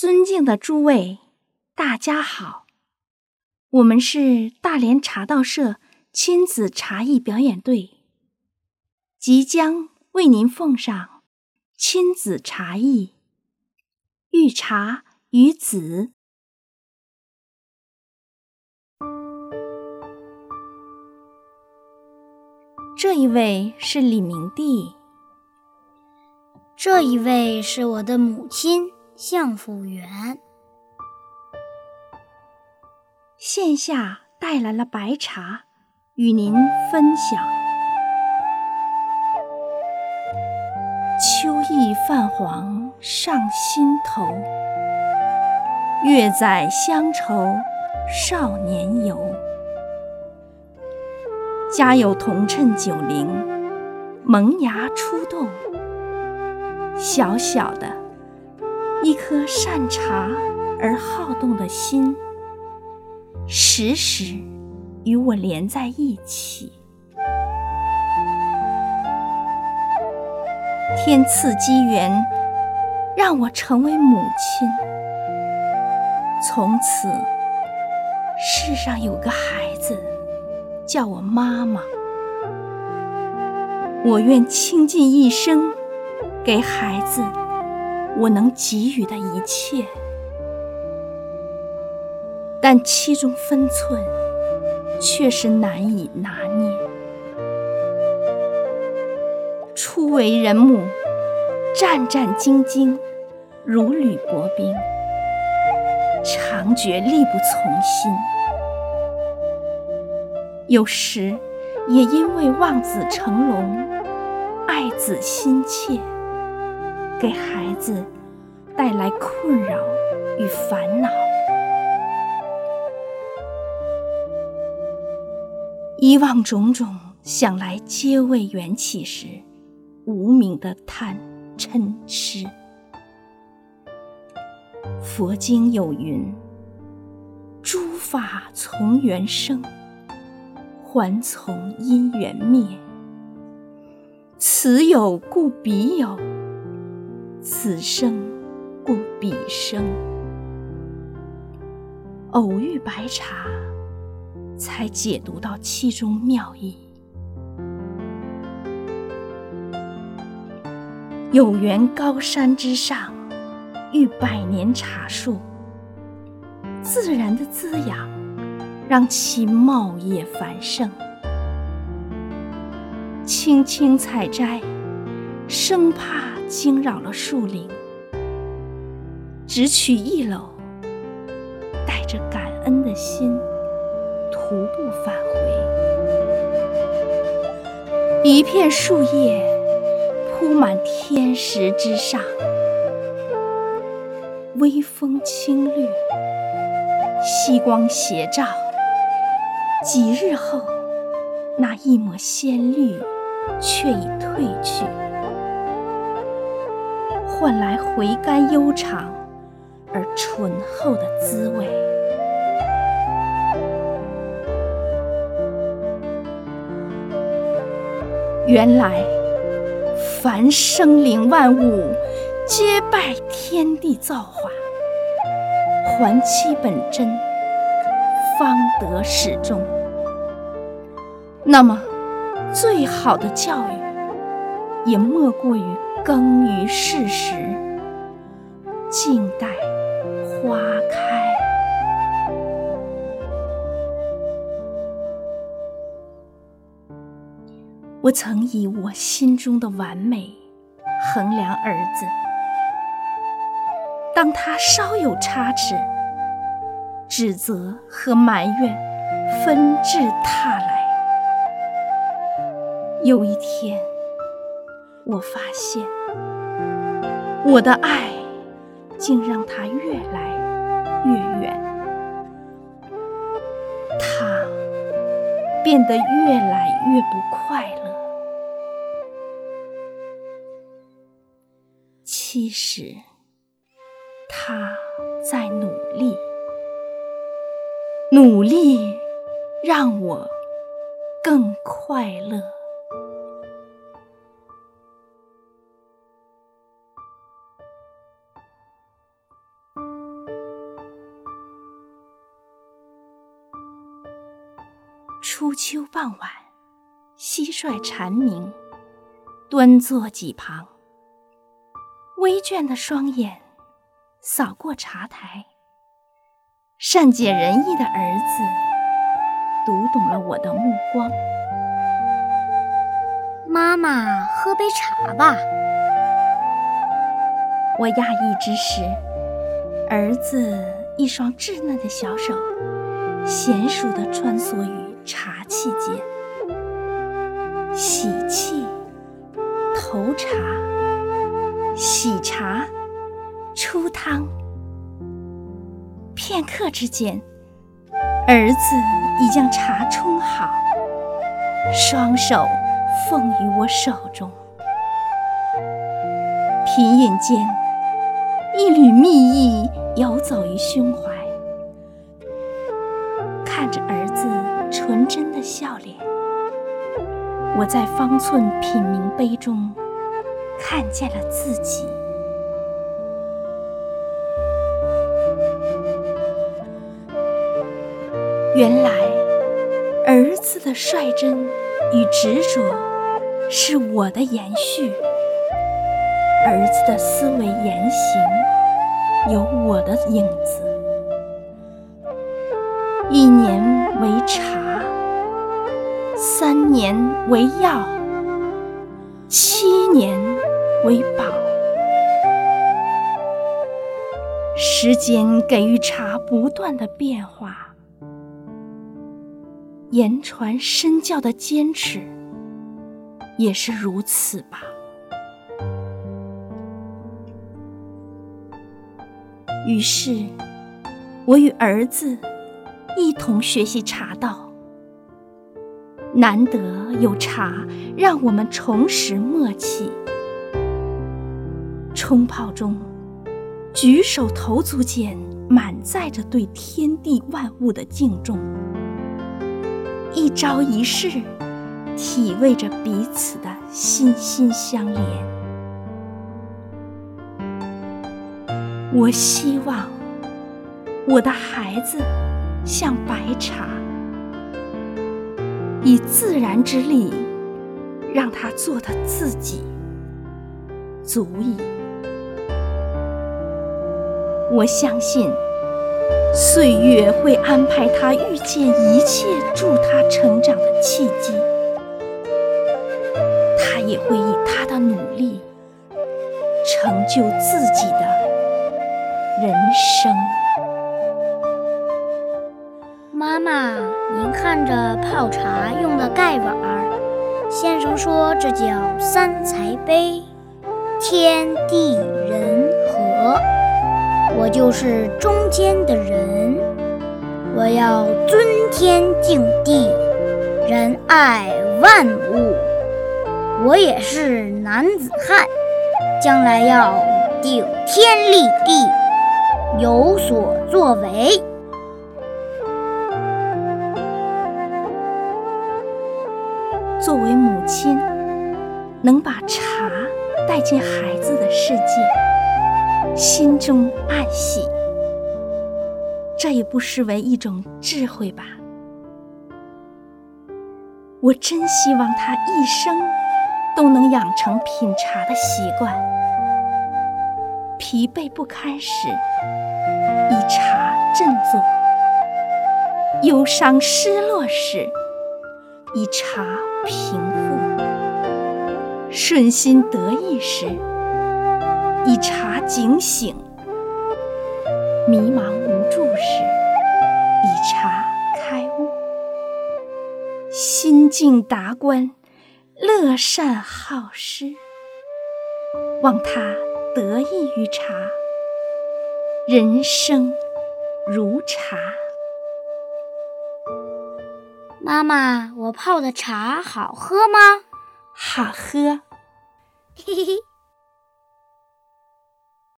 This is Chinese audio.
尊敬的诸位，大家好，我们是大连茶道社亲子茶艺表演队，即将为您奉上亲子茶艺《遇茶与子》。这一位是李明帝，这一位是我的母亲。相府园，线下带来了白茶，与您分享。秋意泛黄上心头，月载乡愁少年游。家有铜趁九龄，萌芽初动，小小的。一颗善茶而好动的心，时时与我连在一起。天赐机缘，让我成为母亲。从此，世上有个孩子叫我妈妈。我愿倾尽一生给孩子。我能给予的一切，但其中分寸却是难以拿捏。初为人母，战战兢兢，如履薄冰，常觉力不从心。有时也因为望子成龙，爱子心切。给孩子带来困扰与烦恼，以往种种想来皆为缘起时，无名的贪嗔痴。佛经有云：“诸法从缘生，还从因缘灭。此有故彼有。”此生故彼生，偶遇白茶，才解读到其中妙意。有缘高山之上，遇百年茶树，自然的滋养，让其茂叶繁盛。轻轻采摘，生怕。惊扰了树林，只取一篓，带着感恩的心，徒步返回。一片树叶铺满天石之上，微风轻掠，夕光斜照。几日后，那一抹鲜绿却已褪去。换来回甘悠长而醇厚的滋味。原来，凡生灵万物，皆拜天地造化，还其本真，方得始终。那么，最好的教育，也莫过于。耕于世时，静待花开。我曾以我心中的完美衡量儿子，当他稍有差池，指责和埋怨纷至沓来。有一天。我发现，我的爱竟让他越来越远，他变得越来越不快乐。其实，他在努力，努力让我更快乐。傍晚，蟋蟀蝉鸣，端坐几旁，微倦的双眼扫过茶台。善解人意的儿子读懂了我的目光。妈妈，喝杯茶吧。我讶异之时，儿子一双稚嫩的小手娴熟地穿梭于茶器间，洗器、投茶、洗茶、出汤。片刻之间，儿子已将茶冲好，双手奉于我手中，品饮间。一缕蜜意游走于胸怀，看着儿子纯真的笑脸，我在方寸品茗杯中看见了自己。原来，儿子的率真与执着是我的延续。儿子的思维言行有我的影子。一年为茶，三年为药，七年为宝。时间给予茶不断的变化，言传身教的坚持也是如此吧。于是，我与儿子一同学习茶道。难得有茶，让我们重拾默契。冲泡中，举手投足间满载着对天地万物的敬重；一朝一夕，体味着彼此的心心相连。我希望我的孩子像白茶，以自然之力让他做他自己，足矣。我相信岁月会安排他遇见一切助他成长的契机，他也会以他的努力成就自己的。人生，妈妈，您看着泡茶用的盖碗儿，先生说这叫三才杯，天地人和，我就是中间的人，我要尊天敬地，仁爱万物，我也是男子汉，将来要顶天立地。有所作为。能把茶带进孩子的世界，心中暗喜，这也不失为一种智慧吧。我真希望他一生都能养成品茶的习惯。疲惫不堪时，以茶振作；忧伤失落时，以茶平复；顺心得意时，以茶警醒；迷茫无助时，以茶开悟；心境达观，乐善好施，望他。得益于茶，人生如茶。妈妈，我泡的茶好喝吗？好喝。嘿嘿嘿。